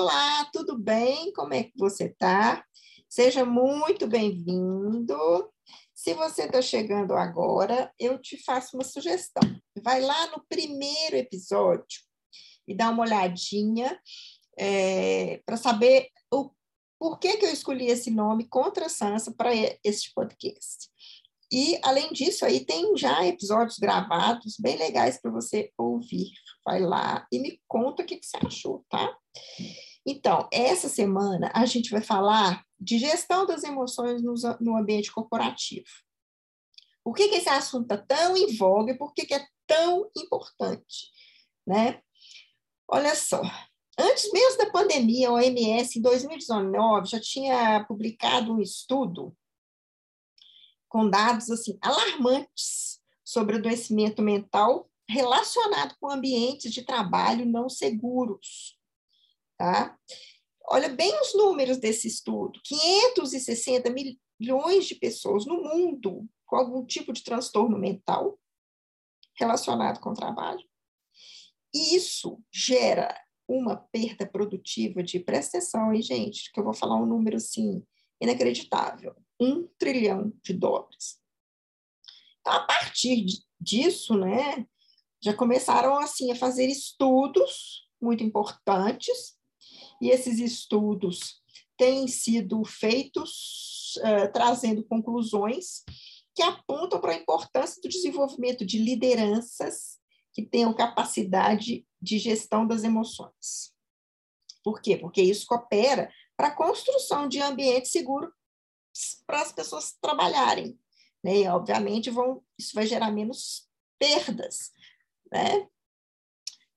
Olá, tudo bem? Como é que você está? Seja muito bem-vindo. Se você está chegando agora, eu te faço uma sugestão. Vai lá no primeiro episódio e dá uma olhadinha é, para saber o por que, que eu escolhi esse nome Contra Sansa para este podcast. E, além disso, aí tem já episódios gravados bem legais para você ouvir. Vai lá e me conta o que, que você achou, tá? Então, essa semana a gente vai falar de gestão das emoções no, ambiente corporativo. Por que, que esse assunto está tão em voga e por que, que é tão importante? Né? Olha só, antes mesmo da pandemia, a OMS, em 2019, já tinha publicado um estudo com dados assim alarmantes sobre adoecimento mental relacionado com ambientes de trabalho não seguros. Tá? Olha bem os números desse estudo: 560 milhões de pessoas no mundo com algum tipo de transtorno mental relacionado com o trabalho. E isso gera uma perda produtiva de, presta atenção, hein, gente, que eu vou falar um número assim, inacreditável um trilhão de dólares. Então, a partir disso, né, já começaram assim a fazer estudos muito importantes, e esses estudos têm sido feitos uh, trazendo conclusões que apontam para a importância do desenvolvimento de lideranças que tenham capacidade de gestão das emoções. Por quê? Porque isso coopera para a construção de ambiente seguro para as pessoas trabalharem. Né? E, obviamente, vão, isso vai gerar menos perdas. Né?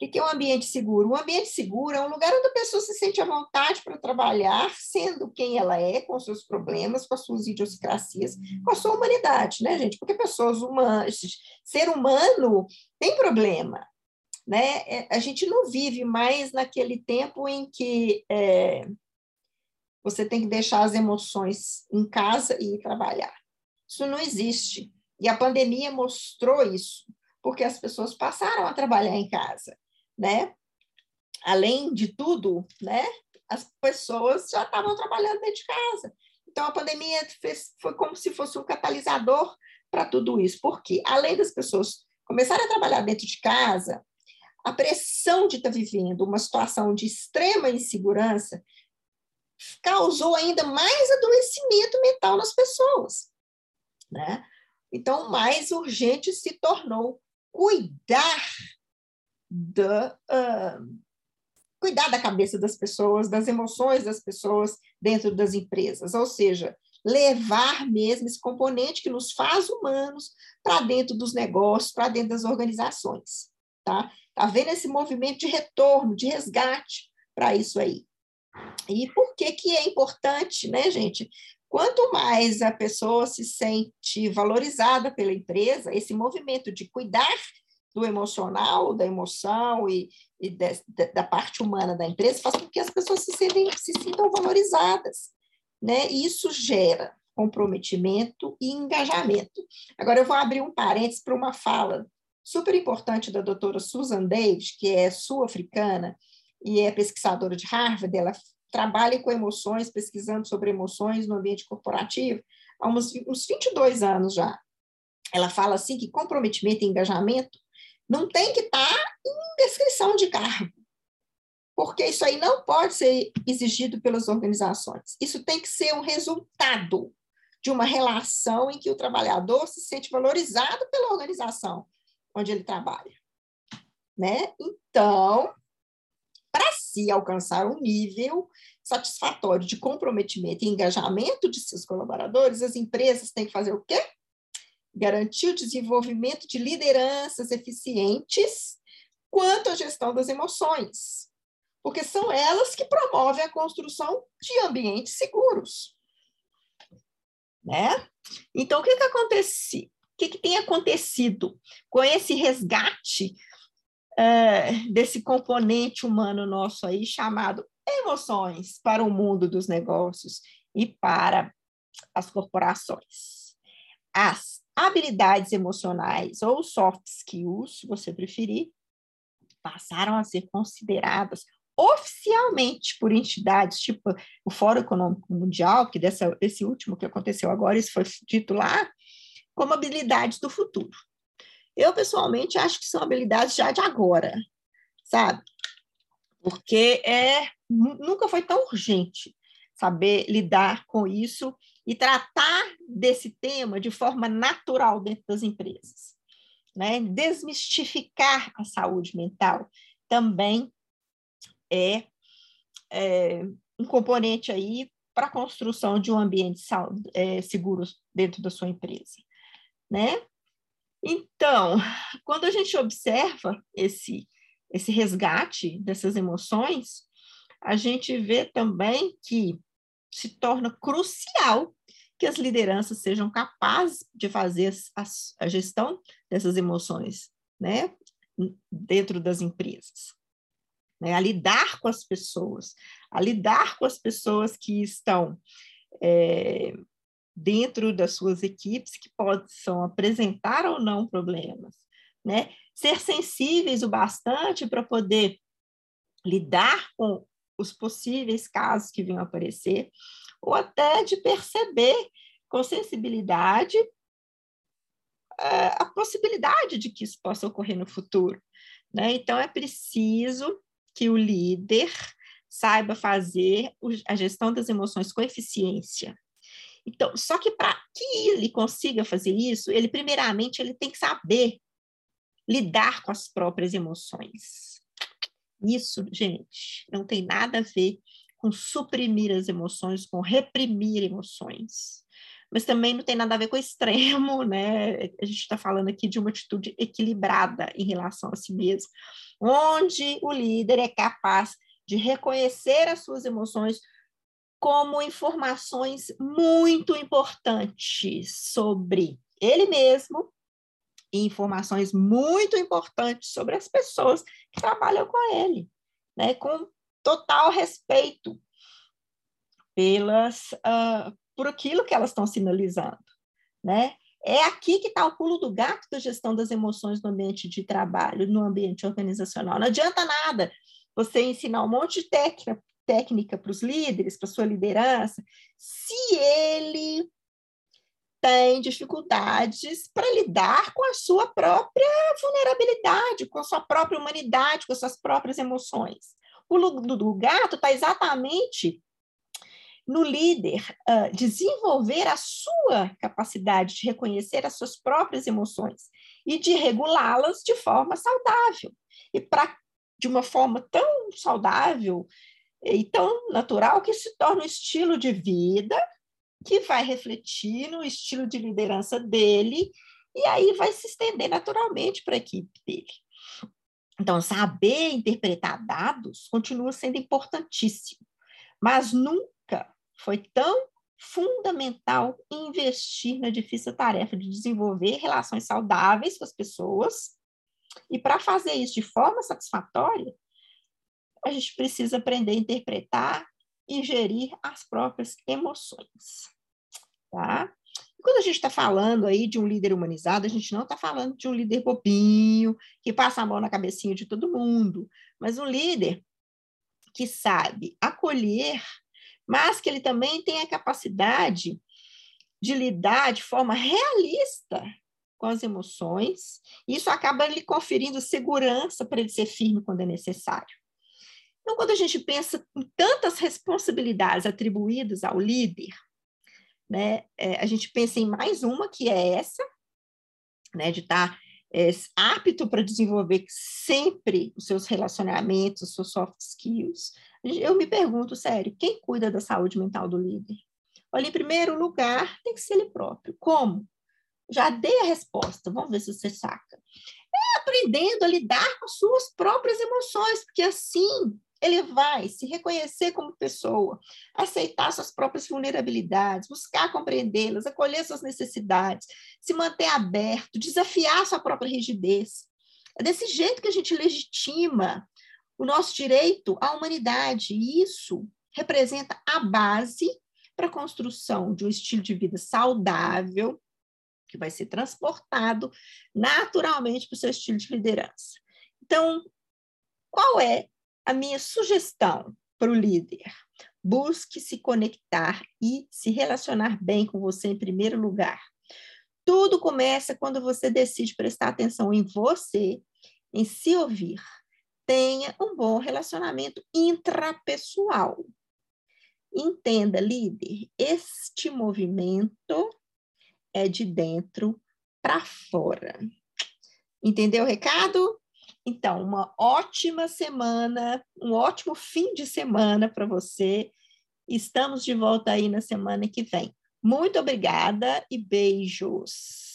O que é um ambiente seguro? Um ambiente seguro é um lugar onde a pessoa se sente à vontade para trabalhar, sendo quem ela é, com seus problemas, com as suas idiosincrasias, com a sua humanidade, né, gente? Porque pessoas humanas, ser humano tem problema, né? É, a gente não vive mais naquele tempo em que é, você tem que deixar as emoções em casa e ir trabalhar. Isso não existe. E a pandemia mostrou isso, porque as pessoas passaram a trabalhar em casa, né? Além de tudo, né? As pessoas já estavam trabalhando dentro de casa. Então a pandemia fez, foi como se fosse um catalisador para tudo isso, porque além das pessoas começarem a trabalhar dentro de casa, a pressão de estar tá vivendo uma situação de extrema insegurança causou ainda mais adoecimento mental nas pessoas. Né? Então, mais urgente se tornou cuidar da, uh, cuidar da cabeça das pessoas, das emoções das pessoas dentro das empresas, ou seja, levar mesmo esse componente que nos faz humanos para dentro dos negócios, para dentro das organizações. Tá? Tá vendo esse movimento de retorno, de resgate para isso aí. E por que, que é importante, né, gente? Quanto mais a pessoa se sente valorizada pela empresa, esse movimento de cuidar do emocional, da emoção e, e de, da parte humana da empresa faz com que as pessoas se, sentem, se sintam valorizadas. Né? E isso gera comprometimento e engajamento. Agora, eu vou abrir um parênteses para uma fala super importante da doutora Susan Davis, que é sul-africana, e é pesquisadora de Harvard, ela trabalha com emoções, pesquisando sobre emoções no ambiente corporativo há uns, uns 22 anos já. Ela fala assim que comprometimento e engajamento não tem que estar tá em descrição de cargo, porque isso aí não pode ser exigido pelas organizações. Isso tem que ser um resultado de uma relação em que o trabalhador se sente valorizado pela organização onde ele trabalha. Né? Então, se alcançar um nível satisfatório de comprometimento e engajamento de seus colaboradores, as empresas têm que fazer o quê? Garantir o desenvolvimento de lideranças eficientes quanto à gestão das emoções, porque são elas que promovem a construção de ambientes seguros. Né? Então, o que, que acontece? O que, que tem acontecido com esse resgate é, desse componente humano nosso aí chamado emoções para o mundo dos negócios e para as corporações. As habilidades emocionais ou soft skills, se você preferir, passaram a ser consideradas oficialmente por entidades tipo o Fórum Econômico Mundial, que dessa, esse último que aconteceu agora, isso foi dito lá, como habilidades do futuro. Eu, pessoalmente, acho que são habilidades já de agora, sabe? Porque é, nunca foi tão urgente saber lidar com isso e tratar desse tema de forma natural dentro das empresas. Né? Desmistificar a saúde mental também é, é um componente aí para a construção de um ambiente é, seguro dentro da sua empresa, né? Então, quando a gente observa esse esse resgate dessas emoções, a gente vê também que se torna crucial que as lideranças sejam capazes de fazer a, a gestão dessas emoções, né, dentro das empresas, né, a lidar com as pessoas, a lidar com as pessoas que estão é, dentro das suas equipes, que possam apresentar ou não problemas, né, ser sensíveis o bastante para poder lidar com os possíveis casos que venham aparecer, ou até de perceber com sensibilidade uh, a possibilidade de que isso possa ocorrer no futuro. Né? Então, é preciso que o líder saiba fazer a gestão das emoções com eficiência. Então, só que para que ele consiga fazer isso, ele primeiramente ele tem que saber lidar com as próprias emoções. Isso, gente, não tem nada a ver com suprimir as emoções, com reprimir emoções. Mas também não tem nada a ver com extremo, né? A gente está falando aqui de uma atitude equilibrada em relação a si mesmo, onde o líder é capaz de reconhecer as suas emoções como informações muito importantes sobre ele mesmo e informações muito importantes sobre as pessoas que trabalham com ele, né? Com total respeito pelas uh, por aquilo que elas estão sinalizando, né? É aqui que está o pulo do gato da gestão das emoções no ambiente de trabalho, no ambiente organizacional. Não adianta nada você ensinar um monte de técnica técnica para os líderes, para sua liderança, se ele tem dificuldades para lidar com a sua própria vulnerabilidade, com a sua própria humanidade, com as suas próprias emoções. O lugar do gato está exatamente no líder uh, desenvolver a sua capacidade de reconhecer as suas próprias emoções e de regulá-las de forma saudável. E para de uma forma tão saudável e tão natural que se torna um estilo de vida que vai refletir no estilo de liderança dele e aí vai se estender naturalmente para a equipe dele. Então, saber interpretar dados continua sendo importantíssimo, mas nunca foi tão fundamental investir na difícil tarefa de desenvolver relações saudáveis com as pessoas. E para fazer isso de forma satisfatória, a gente precisa aprender a interpretar e gerir as próprias emoções. Tá? quando a gente está falando aí de um líder humanizado, a gente não está falando de um líder bobinho, que passa a mão na cabecinha de todo mundo, mas um líder que sabe acolher, mas que ele também tem a capacidade de lidar de forma realista com as emoções, isso acaba lhe conferindo segurança para ele ser firme quando é necessário. Então, quando a gente pensa em tantas responsabilidades atribuídas ao líder, né, é, a gente pensa em mais uma, que é essa, né, de estar tá, é, apto para desenvolver sempre os seus relacionamentos, os seus soft skills. Eu me pergunto, sério, quem cuida da saúde mental do líder? Olha, em primeiro lugar, tem que ser ele próprio. Como? Já dei a resposta, vamos ver se você saca. É aprendendo a lidar com suas próprias emoções, porque assim ele vai se reconhecer como pessoa, aceitar suas próprias vulnerabilidades, buscar compreendê-las, acolher suas necessidades, se manter aberto, desafiar sua própria rigidez. É desse jeito que a gente legitima o nosso direito à humanidade, e isso representa a base para a construção de um estilo de vida saudável, que vai ser transportado naturalmente para o seu estilo de liderança. Então, qual é a minha sugestão para o líder: busque se conectar e se relacionar bem com você em primeiro lugar. Tudo começa quando você decide prestar atenção em você, em se ouvir. Tenha um bom relacionamento intrapessoal. Entenda, líder, este movimento é de dentro para fora. Entendeu o recado? Então, uma ótima semana, um ótimo fim de semana para você. Estamos de volta aí na semana que vem. Muito obrigada e beijos.